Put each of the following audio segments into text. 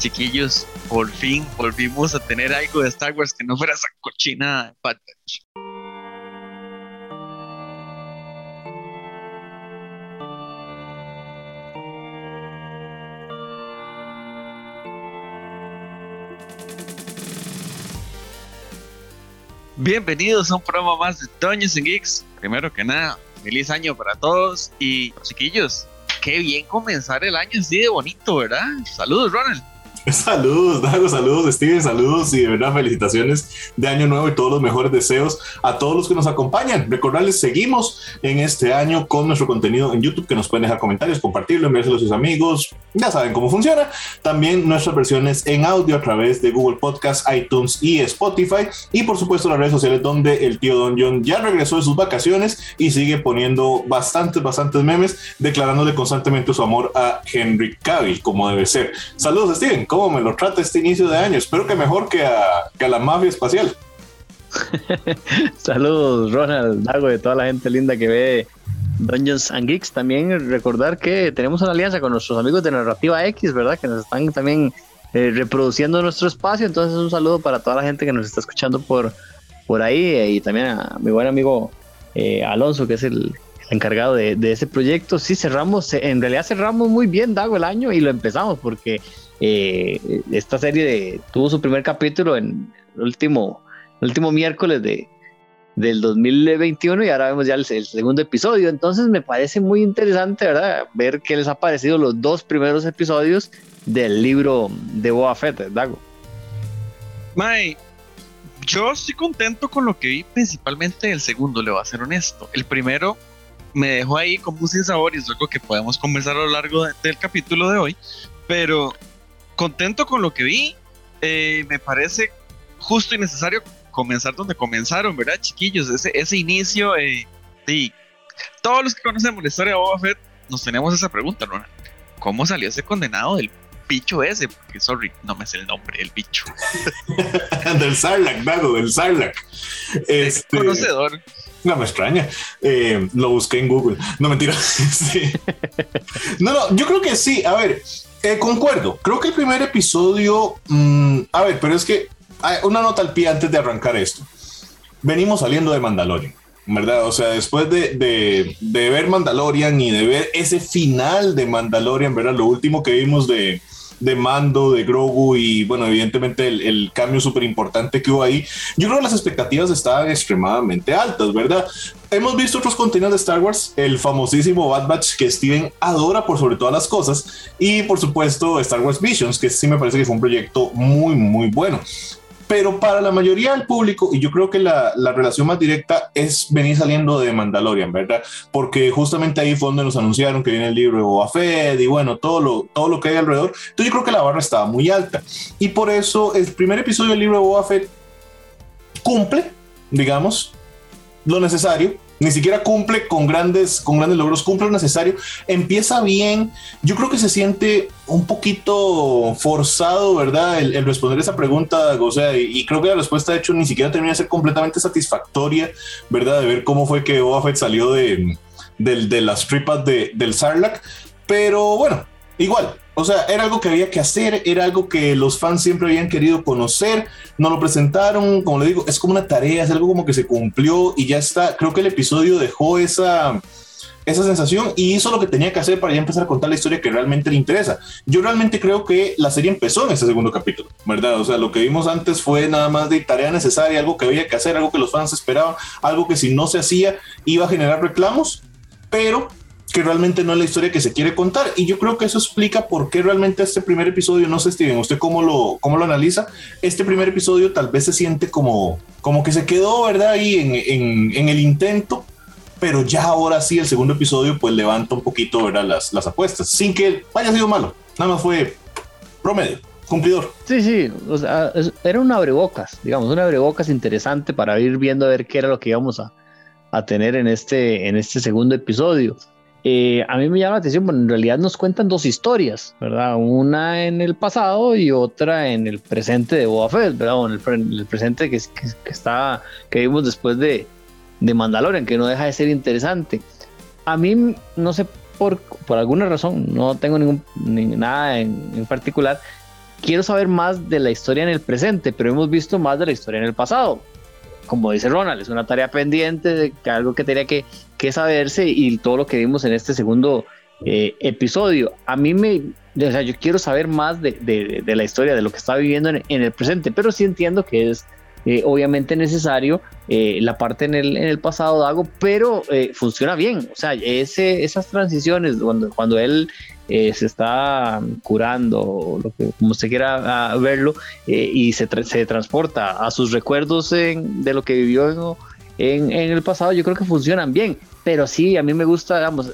Chiquillos, por fin volvimos a tener algo de Star Wars que no fuera esa cochina de Bad Batch. Bienvenidos a un programa más de Doños and Geeks. Primero que nada, feliz año para todos y chiquillos, qué bien comenzar el año así de bonito, ¿verdad? Saludos, Ronald. Saludos, Dago, saludos, Steven, saludos y de verdad felicitaciones de año nuevo y todos los mejores deseos a todos los que nos acompañan. Recordarles, seguimos en este año con nuestro contenido en YouTube, que nos pueden dejar comentarios, compartirlo, enviárselo a sus amigos, ya saben cómo funciona. También nuestras versiones en audio a través de Google Podcast, iTunes y Spotify. Y por supuesto las redes sociales donde el tío Don John ya regresó de sus vacaciones y sigue poniendo bastantes, bastantes memes, declarándole constantemente su amor a Henry Cavill, como debe ser. Saludos, Steven cómo me lo trata este inicio de año. Espero que mejor que a, la mafia espacial. Saludos, Ronald, Dago, de toda la gente linda que ve Dungeons and Geeks. También recordar que tenemos una alianza con nuestros amigos de Narrativa X, ¿verdad? Que nos están también eh, reproduciendo nuestro espacio. Entonces, un saludo para toda la gente que nos está escuchando por, por ahí eh, y también a mi buen amigo eh, Alonso, que es el, encargado de, de, ese proyecto. Sí, cerramos, en realidad cerramos muy bien, Dago, el año y lo empezamos porque eh, esta serie tuvo su primer capítulo en el último, último miércoles de, del 2021 y ahora vemos ya el, segundo episodio. Entonces me parece muy interesante, ¿verdad? Ver que les ha parecido los dos primeros episodios del libro de Boa Fett, Dago. May, yo estoy contento con lo que vi, principalmente el segundo, le voy a ser honesto. El primero me dejó ahí como un sin sabor y es algo que podemos conversar a lo largo del capítulo de hoy, pero contento con lo que vi. Eh, me parece justo y necesario comenzar donde comenzaron, ¿verdad, chiquillos? Ese, ese inicio, eh, sí. Todos los que conocemos la historia de Boba Fett nos tenemos esa pregunta, ¿no? ¿Cómo salió ese condenado del bicho ese? Porque, sorry, no me sé el nombre, el bicho. del Sarlacc, Dago, del Sarlacc. Este... Conocedor. No me extraña. Eh, lo busqué en Google. No, mentira. sí. No, no, yo creo que sí. A ver, eh, concuerdo. Creo que el primer episodio. Mm, a ver, pero es que hay una nota al pie antes de arrancar esto. Venimos saliendo de Mandalorian, ¿verdad? O sea, después de, de, de ver Mandalorian y de ver ese final de Mandalorian, ¿verdad? Lo último que vimos de, de Mando, de Grogu y bueno, evidentemente el, el cambio súper importante que hubo ahí, yo creo que las expectativas estaban extremadamente altas, ¿verdad? Hemos visto otros contenidos de Star Wars, el famosísimo Bad Batch que Steven adora por sobre todas las cosas y por supuesto Star Wars Visions, que sí me parece que fue un proyecto muy, muy bueno pero para la mayoría del público, y yo creo que la, la, relación más directa es venir saliendo de Mandalorian, ¿verdad? Porque justamente ahí fue donde nos anunciaron que viene el libro de Boba Fett y bueno, todo lo, todo lo que hay alrededor. Entonces yo creo que la barra estaba muy alta. Y por eso el primer episodio del libro de Boba Fett cumple, digamos, lo necesario ni siquiera cumple con grandes, con grandes logros, cumple lo necesario, empieza bien, yo creo que se siente un poquito forzado, ¿verdad? El, responder esa pregunta, o sea, y, creo que la respuesta de hecho ni siquiera termina de ser completamente satisfactoria, ¿verdad? De ver cómo fue que Boba salió de, de las tripas de, del Sarlacc, pero bueno, igual, o sea, era algo que había que hacer, era algo que los fans siempre habían querido conocer, no lo presentaron, como le digo, es como una tarea, es algo como que se cumplió y ya está. Creo que el episodio dejó esa, esa sensación y hizo lo que tenía que hacer para ya empezar a contar la historia que realmente le interesa. Yo realmente creo que la serie empezó en ese segundo capítulo, ¿verdad? O sea, lo que vimos antes fue nada más de tarea necesaria, algo que había que hacer, algo que los fans esperaban, algo que si no se hacía iba a generar reclamos, pero que realmente no es la historia que se quiere contar. Y yo creo que eso explica por qué realmente este primer episodio, no sé, Steven, ¿usted cómo lo, cómo lo analiza? Este primer episodio tal vez se siente como, como que se quedó, ¿verdad? Ahí en, en, el intento, pero ya ahora sí el segundo episodio pues levanta un poquito, ¿verdad? Las, las apuestas, sin que haya sido malo, nada más fue promedio. Cumplidor. Sí, sí, o sea, era un abrebocas, digamos, un abrebocas interesante para ir viendo a ver qué era lo que íbamos a, a tener en este, en este segundo episodio. Eh, a mí me llama la atención, bueno, en realidad nos cuentan dos historias, ¿verdad? Una en el pasado y otra en el presente de Boba Fett, ¿verdad? en el, presente que, que, está, que vimos después de, de Mandalorian, que no deja de ser interesante. A mí, no sé por, por alguna razón, no tengo ningún, nada en, en, particular, quiero saber más de la historia en el presente, pero hemos visto más de la historia en el pasado. Como dice Ronald, es una tarea pendiente, algo que tenía que, que saberse y todo lo que vimos en este segundo eh, episodio. A mí me, o sea, yo quiero saber más de, de, de la historia, de lo que está viviendo en, en, el presente, pero sí entiendo que es eh, obviamente necesario eh, la parte en el, en el pasado Dago, pero eh, funciona bien. O sea, ese, esas transiciones, cuando, cuando él eh, se está curando, lo que, como usted quiera verlo, y se, se, transporta a sus recuerdos de lo que vivió en, en, el pasado, yo creo que funcionan bien. Pero sí, a mí me gusta, digamos,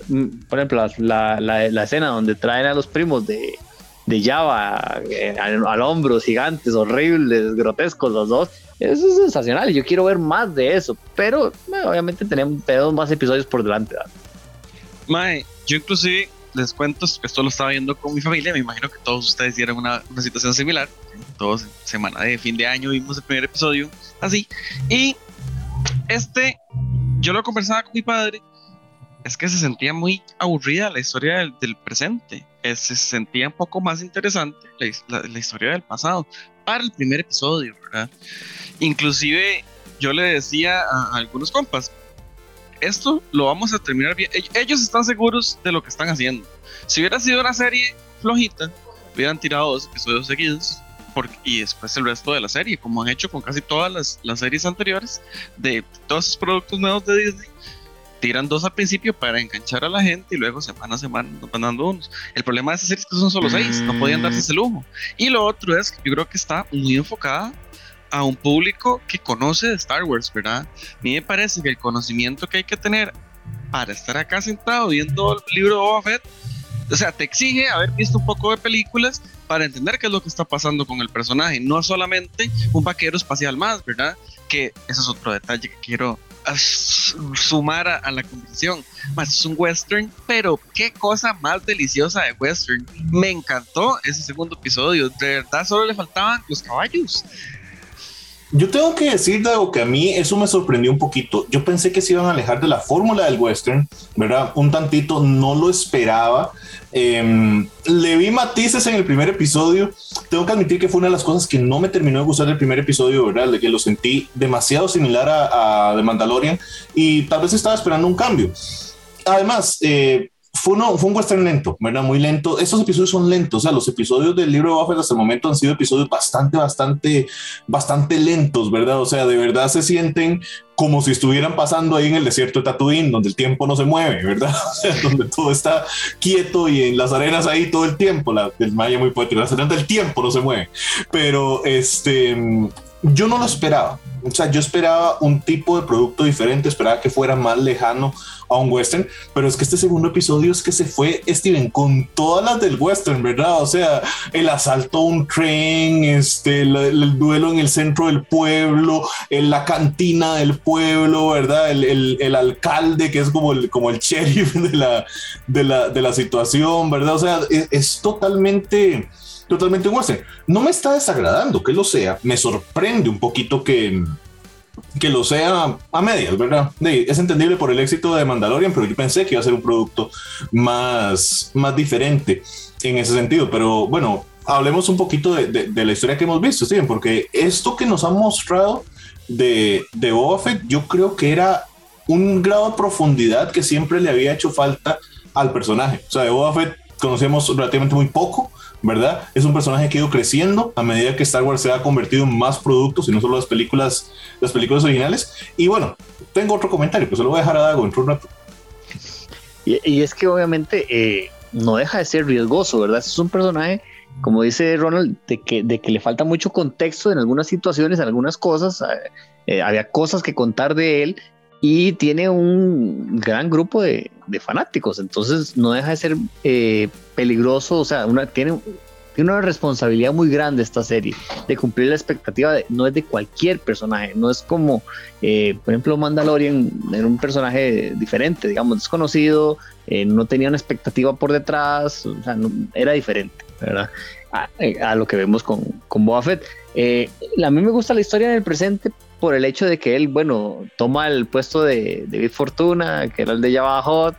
por ejemplo, la, la, escena donde traen a los primos de, de Java eh, al, al, hombro, gigantes, horribles, grotescos los dos. Eso es sensacional. Yo quiero ver más de eso. Pero bueno, obviamente tenemos, tenemos, más episodios por delante. Mae, yo inclusive les cuento que esto lo estaba viendo con mi familia. Me imagino que todos ustedes dieron una, una situación similar. Todos semana de fin de año vimos el primer episodio así. Y este, yo lo conversaba con mi padre. Es que se sentía muy aburrida la historia del, del presente se sentía un poco más interesante la, la, la, historia del pasado para el primer episodio. Inclusive yo le decía a, a, algunos compas, esto lo vamos a terminar bien. Ellos están seguros de lo que están haciendo. Si hubiera sido una serie flojita, hubieran tirado dos episodios seguidos porque, y después el resto de la serie, como han hecho con casi todas las, las series anteriores de todos esos productos nuevos de Disney tiran dos al principio para enganchar a la gente y luego semana a semana nos van dando unos. El problema de esa serie es que son solo seis, no podían darse ese lujo. Y lo otro es que yo creo que está muy enfocada a un público que conoce de Star Wars, ¿verdad? A mí me parece que el conocimiento que hay que tener para estar acá sentado viendo el libro de Boba Fett, o sea, te exige haber visto un poco de películas para entender qué es lo que está pasando con el personaje, no solamente un vaquero espacial más, ¿verdad? Que ese es otro detalle que quiero sumar a, la conversación. Más es un western, pero qué cosa más deliciosa de western. Me encantó ese segundo episodio. De verdad, solo le faltaban los caballos. Yo tengo que decir, Dago, que a mí eso me sorprendió un poquito. Yo pensé que se iban a alejar de la fórmula del western, ¿verdad? Un tantito, no lo esperaba. Eh, le vi matices en el primer episodio. Tengo que admitir que fue una de las cosas que no me terminó de gustar del primer episodio, ¿verdad? De que lo sentí demasiado similar a, a The Mandalorian y tal vez estaba esperando un cambio. Además, eh, fue, uno, fue un western lento, ¿verdad? Muy lento. Estos episodios son lentos, o sea, los episodios del libro de Buffett hasta el momento han sido episodios bastante, bastante, bastante lentos, ¿verdad? O sea, de verdad se sienten como si estuvieran pasando ahí en el desierto de Tatooine, donde el tiempo no se mueve, ¿verdad? O sea, donde todo está quieto y en las arenas ahí todo el tiempo, la, el maya muy poético, las arenas del tiempo no se mueve. Pero este, yo no lo esperaba. O sea, yo esperaba un tipo de producto diferente, esperaba que fuera más lejano a un western, pero es que este segundo episodio es que se fue Steven con todas las del western, ¿verdad? O sea, el asalto a un tren, este, el, el duelo en el centro del pueblo, en la cantina del pueblo, ¿verdad? El, el, alcalde que es como el, como el sheriff de la, de la, de la situación, ¿verdad? O sea, es, es totalmente totalmente un western. No me está desagradando que lo sea, me sorprende un poquito que, que lo sea a medias, ¿verdad? Es entendible por el éxito de Mandalorian, pero yo pensé que iba a ser un producto más, más diferente en ese sentido. Pero bueno, hablemos un poquito de, de, la historia que hemos visto, Steven, porque esto que nos han mostrado de, de Boba Fett, yo creo que era un grado de profundidad que siempre le había hecho falta al personaje. O sea, de Boba Fett conocemos relativamente muy poco ¿verdad? Es un personaje que ha ido creciendo a medida que Star Wars se ha convertido en más productos y no solo las películas, las películas originales. Y bueno, tengo otro comentario, pues se lo voy a dejar a Dago en un rato. Y, y, es que obviamente eh, no deja de ser riesgoso, ¿verdad? Es un personaje, como dice Ronald, de que, de que le falta mucho contexto en algunas situaciones, en algunas cosas. Eh, había cosas que contar de él y tiene un gran grupo de, fanáticos, entonces no deja de ser eh, peligroso, o sea, una, tiene, una responsabilidad muy grande esta serie de cumplir la expectativa, de, no es de cualquier personaje, no es como, eh, por ejemplo, Mandalorian era un personaje diferente, digamos, desconocido, eh, no tenía una expectativa por detrás, o sea, no, era diferente, ¿verdad? A, a, lo que vemos con, con Fett. a mí me gusta la historia en el presente por el hecho de que él, bueno, toma el puesto de, de Big Fortuna, que era el de Java Hot,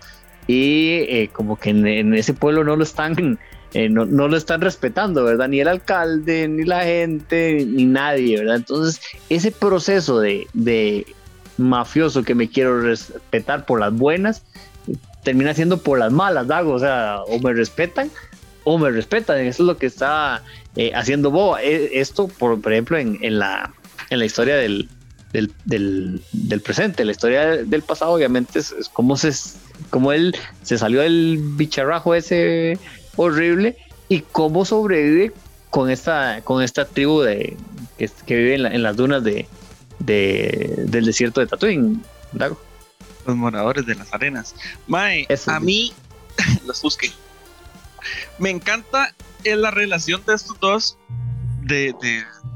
y eh, como que en, ese pueblo no lo están eh, no, no, lo están respetando, ¿verdad? Ni el alcalde, ni la gente, ni nadie, ¿verdad? Entonces, ese proceso de, de mafioso que me quiero respetar por las buenas, termina siendo por las malas, Dago. O sea, o me respetan o me respetan. Eso es lo que está eh, haciendo Boba. E, esto, por, ejemplo, en, en, la, en la historia del, del, del, presente, la historia del pasado, obviamente, es, como, se, como él se salió del bicharrajo ese horrible y cómo sobrevive con esta, con esta tribu de, que, que vive en, en, las dunas de, de, del desierto de Tatooine. Dago los moradores de las arenas. Mae, a mí los busqué. Me encanta la relación de estos dos, de,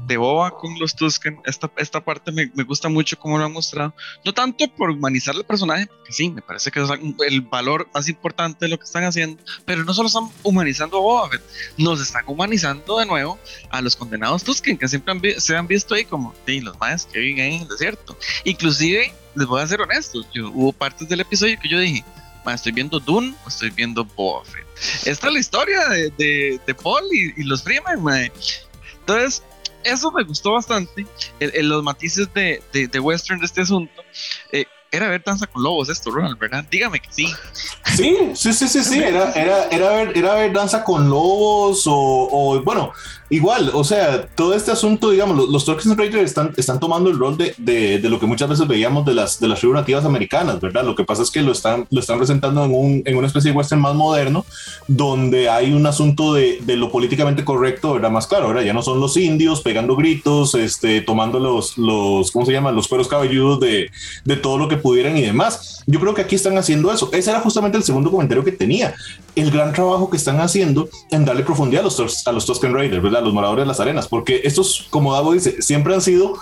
de, Boba con los Tusken. Esta, esta parte me, me, gusta mucho como lo han mostrado. No tanto por humanizar el personaje, porque sí, me parece que es el valor más importante de lo que están haciendo, pero no solo están humanizando a Boba nos están humanizando de nuevo a los condenados Tusken, que siempre se han visto ahí como sí, los más que viven en el desierto. Inclusive les voy a ser honestos, yo, hubo partes del episodio que yo dije, estoy viendo Dune o estoy viendo Boba Esta es la historia de, de, Paul y, los Freeman, Entonces, eso me gustó bastante, en los matices de, de, de, western de este asunto. Eh, era ver Danza con Lobos esto, Ronald, ¿verdad? Dígame que sí. Sí, sí, sí, sí, sí. Era, era, era, ver, era ver Danza con Lobos o, bueno, igual, o sea, todo este asunto, digamos, los, los Raiders están, están tomando el rol de, de, de, lo que muchas veces veíamos de las, de las tribus nativas americanas, ¿verdad? Lo que pasa es que lo están, lo están presentando en, un, en una especie de western más moderno, donde hay un asunto de, de lo políticamente correcto, ¿verdad? Más claro, ¿verdad? Ya no son los indios pegando gritos, este, tomando los, los ¿cómo se llama? Los cueros cabelludos de, de todo lo que pudieran y demás. Yo creo que aquí están haciendo eso. Ese era justamente el segundo comentario que tenía. El gran trabajo que están haciendo en darle profundidad a los, a los Tusken Raiders, ¿verdad? Los moradores de las arenas, porque estos, como Davo dice, siempre han sido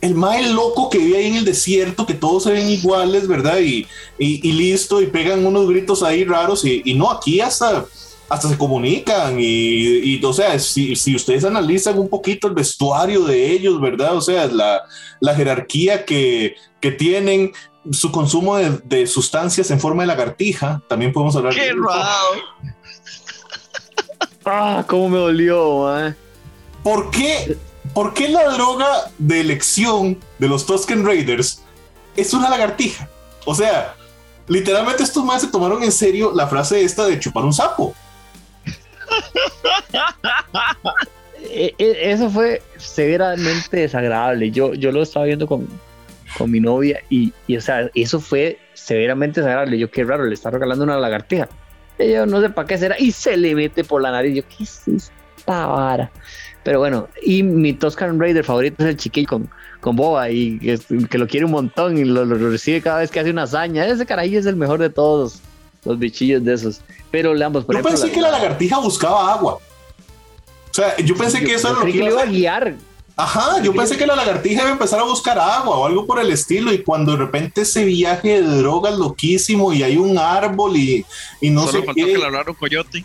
el más loco que vive ahí en el desierto, que todos se ven iguales, ¿verdad? Y, y, y listo, y pegan unos gritos ahí raros, y, y no, aquí hasta hasta se comunican y, o sea, si, si, ustedes analizan un poquito el vestuario de ellos, ¿verdad? O sea, la, la jerarquía que, que, tienen, su consumo de, de, sustancias en forma de lagartija, también podemos hablar ¡Qué de eso. Ah, cómo me dolió, man. ¿Por qué, ¿Por qué la droga de elección de los Tusken Raiders es una lagartija? O sea, literalmente estos más se tomaron en serio la frase esta de chupar un sapo. Eso fue severamente desagradable. Yo, yo lo estaba viendo con, con mi novia y, y, o sea, eso fue severamente desagradable. Yo, qué raro, le está regalando una lagartija. Y yo no sé para qué será y se le mete por la nariz. Yo, ¿qué es esta vara? Pero bueno, y mi Toscan Raider favorito es el chiquillo con, con Boba y que, que, lo quiere un montón y lo, lo, recibe cada vez que hace una hazaña. Ese carajillo es el mejor de todos los bichillos de esos. Pero ambos, yo ejemplo, pensé la, que la lagartija buscaba agua. O sea, yo pensé yo, que eso era lo que iba a guiar. Ajá, yo pensé que la lagartija iba a empezar a buscar agua o algo por el estilo y cuando de repente ese viaje de drogas loquísimo y hay un árbol y, y no Solo sé faltó qué. que le hablara un coyote.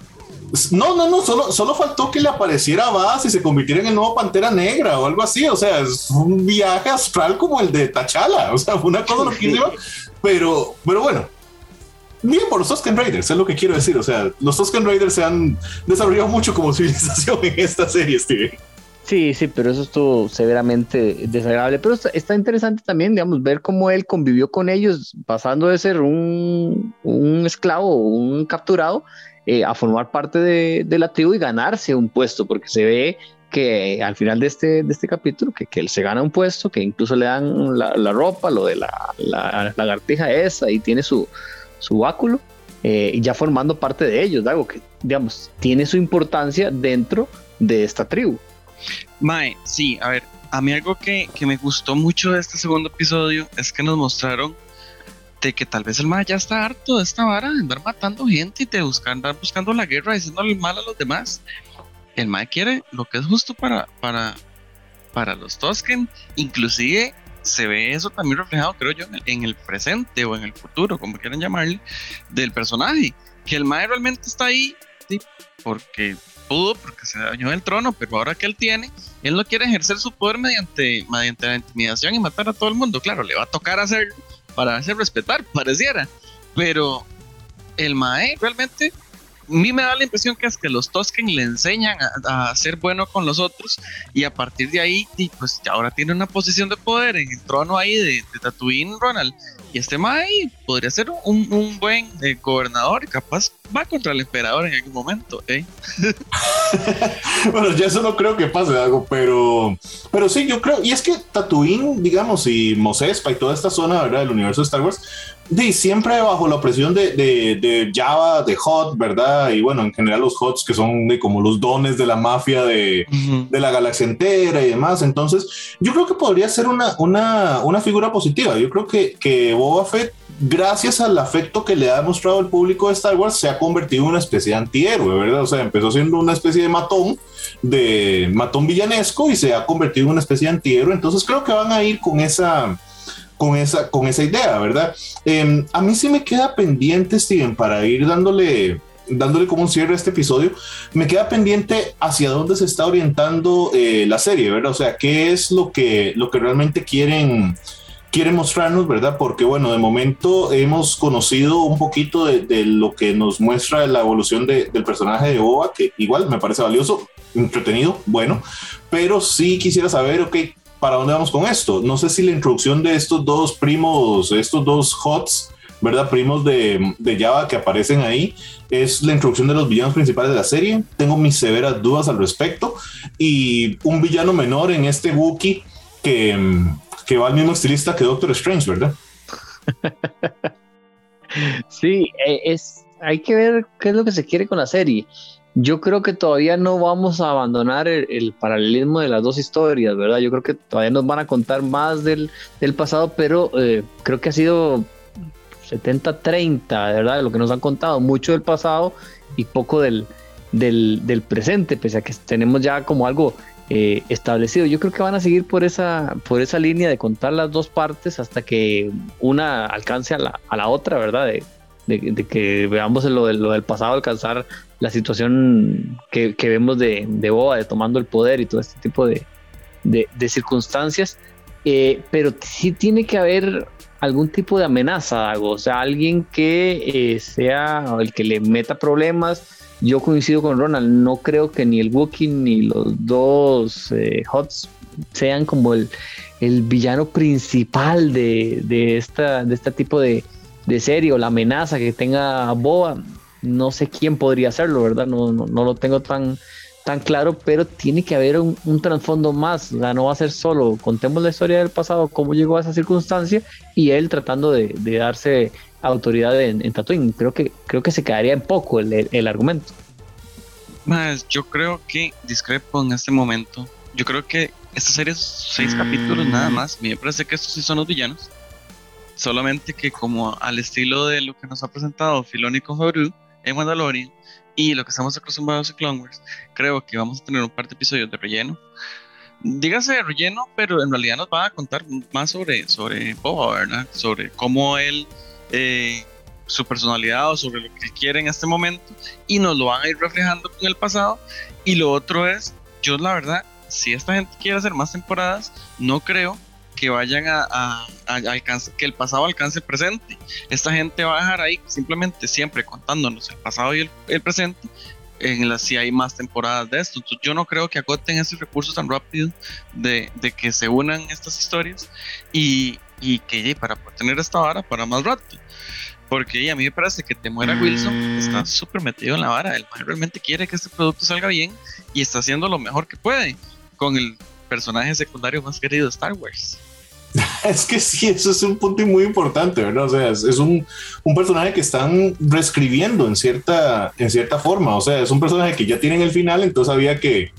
No, no, no, solo, solo faltó que le apareciera Bass y se convirtiera en el nuevo Pantera Negra o algo así. O sea, es un viaje astral como el de Tachala. O sea, fue una cosa loquísima. Pero, pero bueno, bien por los Tusken Raiders, es lo que quiero decir. O sea, los Tusken Raiders se han desarrollado mucho como civilización en esta serie, Steve. Sí, sí, pero eso estuvo severamente desagradable. Pero está, está, interesante también, digamos, ver cómo él convivió con ellos, pasando de ser un, un esclavo, un capturado, eh, a formar parte de, de, la tribu y ganarse un puesto, porque se ve que al final de este, de este capítulo, que, que él se gana un puesto, que incluso le dan la, la ropa, lo de la, la, lagartija esa, y tiene su, su báculo, eh, ya formando parte de ellos, algo que, digamos, tiene su importancia dentro de esta tribu. Mae, sí, a ver, a mí algo que, que, me gustó mucho de este segundo episodio es que nos mostraron de que tal vez el Mae ya está harto de esta vara, de andar matando gente y de buscar, andar buscando la guerra, diciéndole mal a los demás. El Mae quiere lo que es justo para, para, para los Tosken, inclusive se ve eso también reflejado, creo yo, en el, en el, presente o en el futuro, como quieran llamarle, del personaje. Que el Mae realmente está ahí porque pudo, porque se dañó el trono, pero ahora que él tiene, él no quiere ejercer su poder mediante, mediante la intimidación y matar a todo el mundo. Claro, le va a tocar hacerlo para hacer respetar, pareciera. Pero el Mae realmente mí me da la impresión que es que los Tosken le enseñan a, ser bueno con los otros y a partir de ahí, pues ahora tiene una posición de poder en el trono ahí de, de Tatooine, Ronald. Y este Mai podría ser un, buen eh, gobernador capaz va contra el emperador en algún momento. ¿eh? bueno, ya eso no creo que pase algo, pero, pero sí, yo creo. Y es que Tatooine, digamos, y Mos Espa y toda esta zona ¿verdad? del universo de Star Wars Sí, siempre bajo la presión de, de, Java, de Hot, ¿verdad? Y bueno, en general los Hots que son de como los dones de la mafia de, de, la galaxia entera y demás. Entonces, yo creo que podría ser una, una, una figura positiva. Yo creo que, que Boba Fett, gracias al afecto que le ha demostrado el público de Star Wars, se ha convertido en una especie de antihéroe, ¿verdad? O sea, empezó siendo una especie de matón, de matón villanesco y se ha convertido en una especie de antihéroe. Entonces, creo que van a ir con esa con esa, con esa idea, ¿verdad? Em, a mí sí me queda pendiente, Steven, para ir dándole, dándole como un cierre a este episodio, me queda pendiente hacia dónde se está orientando eh, la serie, ¿verdad? O sea, qué es lo que, lo que realmente quieren quieren mostrarnos, ¿verdad? Porque bueno, de momento hemos conocido un poquito de, lo que nos muestra la evolución del personaje de Boba, que igual me parece valioso, entretenido, bueno, pero sí quisiera saber, ok, ¿para dónde vamos con esto? No sé si la introducción de estos dos primos, estos dos HOTS, ¿verdad? Primos de, de, Java que aparecen ahí, es la introducción de los villanos principales de la serie. Tengo mis severas dudas al respecto. Y un villano menor en este Wookiee que, que va al mismo estilista que Doctor Strange, ¿verdad? Sí, e, es, hay que ver qué es lo que se quiere con la serie. Yo creo que todavía no vamos a abandonar el, paralelismo de las dos historias, ¿verdad? Yo creo que todavía nos van a contar más del, pasado, pero eh, creo que ha sido 70-30, ¿verdad? Lo que nos han contado, mucho del pasado y poco del, del, presente, pese a que tenemos ya como algo eh, establecido. Yo creo que van a seguir por esa, por esa línea de contar las dos partes hasta que una alcance a la, a la otra, ¿verdad? De, de, que veamos lo, lo, del pasado alcanzar la situación que, vemos de, de, Boba, de tomando el poder y todo este tipo de, circunstancias. Eh, pero sí tiene que haber algún tipo de amenaza, o sea, alguien que eh, sea el que le meta problemas. Yo coincido con Ronald, no creo que ni el Wookiee ni los dos eh, Hots sean como el, el villano principal de, de, esta, de este tipo de, de serie o la amenaza que tenga Boa, no sé quién podría hacerlo, ¿verdad? No, no, lo tengo tan, tan claro, pero tiene que haber un, trasfondo más, o sea, no va a ser solo, contemos la historia del pasado, cómo llegó a esa circunstancia y él tratando de, darse autoridad en, en, Tatooine. Creo que, creo que se quedaría en poco el, el, argumento. Más, yo creo que discrepo en este momento. Yo creo que esta serie es seis capítulos nada mm. más. me parece que estos sí son los villanos. Solamente que como al estilo de lo que nos ha presentado Filoni con Favreau en Mandalorian y lo que estamos acostumbrados en Clone Wars, creo que vamos a tener un par de episodios de relleno. Dígase de relleno, pero en realidad nos va a contar más sobre, sobre Boba, ¿verdad? Sobre cómo él, eh, su personalidad o sobre lo que quiere en este momento y nos lo van a ir reflejando con el pasado. Y lo otro es, yo la verdad, si esta gente quiere hacer más temporadas, no creo que vayan a, alcanzar, que el pasado alcance el presente. Esta gente va a dejar ahí simplemente siempre contándonos el pasado y el, presente en la, si hay más temporadas de esto. Entonces, yo no creo que agoten ese recurso tan rápido de, que se unan estas historias y, y que para tener esta vara para más rato. Porque a mí me parece que te muera Wilson está súper metido en la vara. El man realmente quiere que este producto salga bien y está haciendo lo mejor que puede con el personaje secundario más querido de Star Wars. es que sí, eso es un punto muy importante, ¿verdad? O sea, es, un, un, personaje que están reescribiendo en cierta, en cierta forma. O sea, es un personaje que ya tienen el final, entonces había que,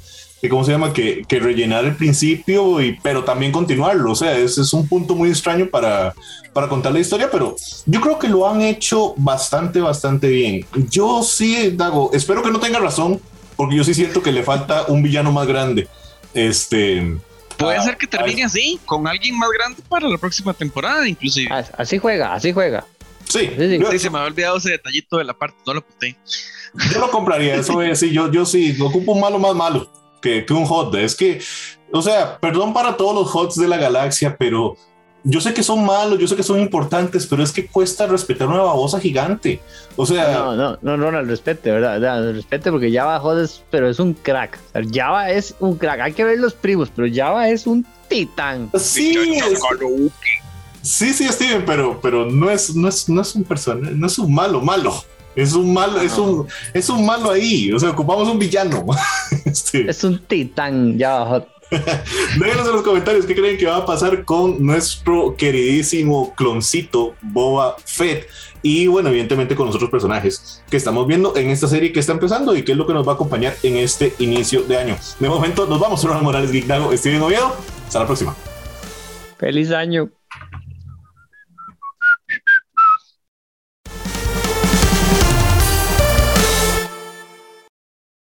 que ¿cómo se llama? Que, que, rellenar el principio, y, pero también continuarlo. O sea, ese es un punto muy extraño para, para contar la historia, pero yo creo que lo han hecho bastante, bastante bien. Yo sí, Dago, espero que no tenga razón, porque yo sí siento que le falta un villano más grande. Este Puede ser que termine así, con alguien más grande para la próxima temporada, inclusive. Así juega, así juega. Sí, sí, se me había olvidado ese detallito de la parte, no lo puse. Yo lo compraría, eso es, sí, yo, yo sí, ocupo un malo más malo que, que un hot. Es que, o sea, perdón para todos los hots de la galaxia, pero yo sé que son malos, yo sé que son importantes, pero es que cuesta respetar una babosa gigante. O sea. No, no, no, no, no respete, ¿verdad? respete porque Java jodes, pero es un crack. O sea, Java es un crack. Hay que ver los primos, pero Java es un titán. Sí, sí, sí, Steven, pero, pero no, es, no, es, no es un personaje, no es un malo, malo. Es un malo, es un, es un malo ahí. O sea, ocupamos un villano. este. Es un titán, Java Déjenos en los comentarios qué creen que va a pasar con nuestro queridísimo cloncito Boba Fett. Y bueno, evidentemente con los otros personajes que estamos viendo en esta serie que está empezando y qué es lo que nos va a acompañar en este inicio de año. De momento nos vamos, Ronald Morales Geek Steven Oviedo. Hasta la próxima. Feliz año.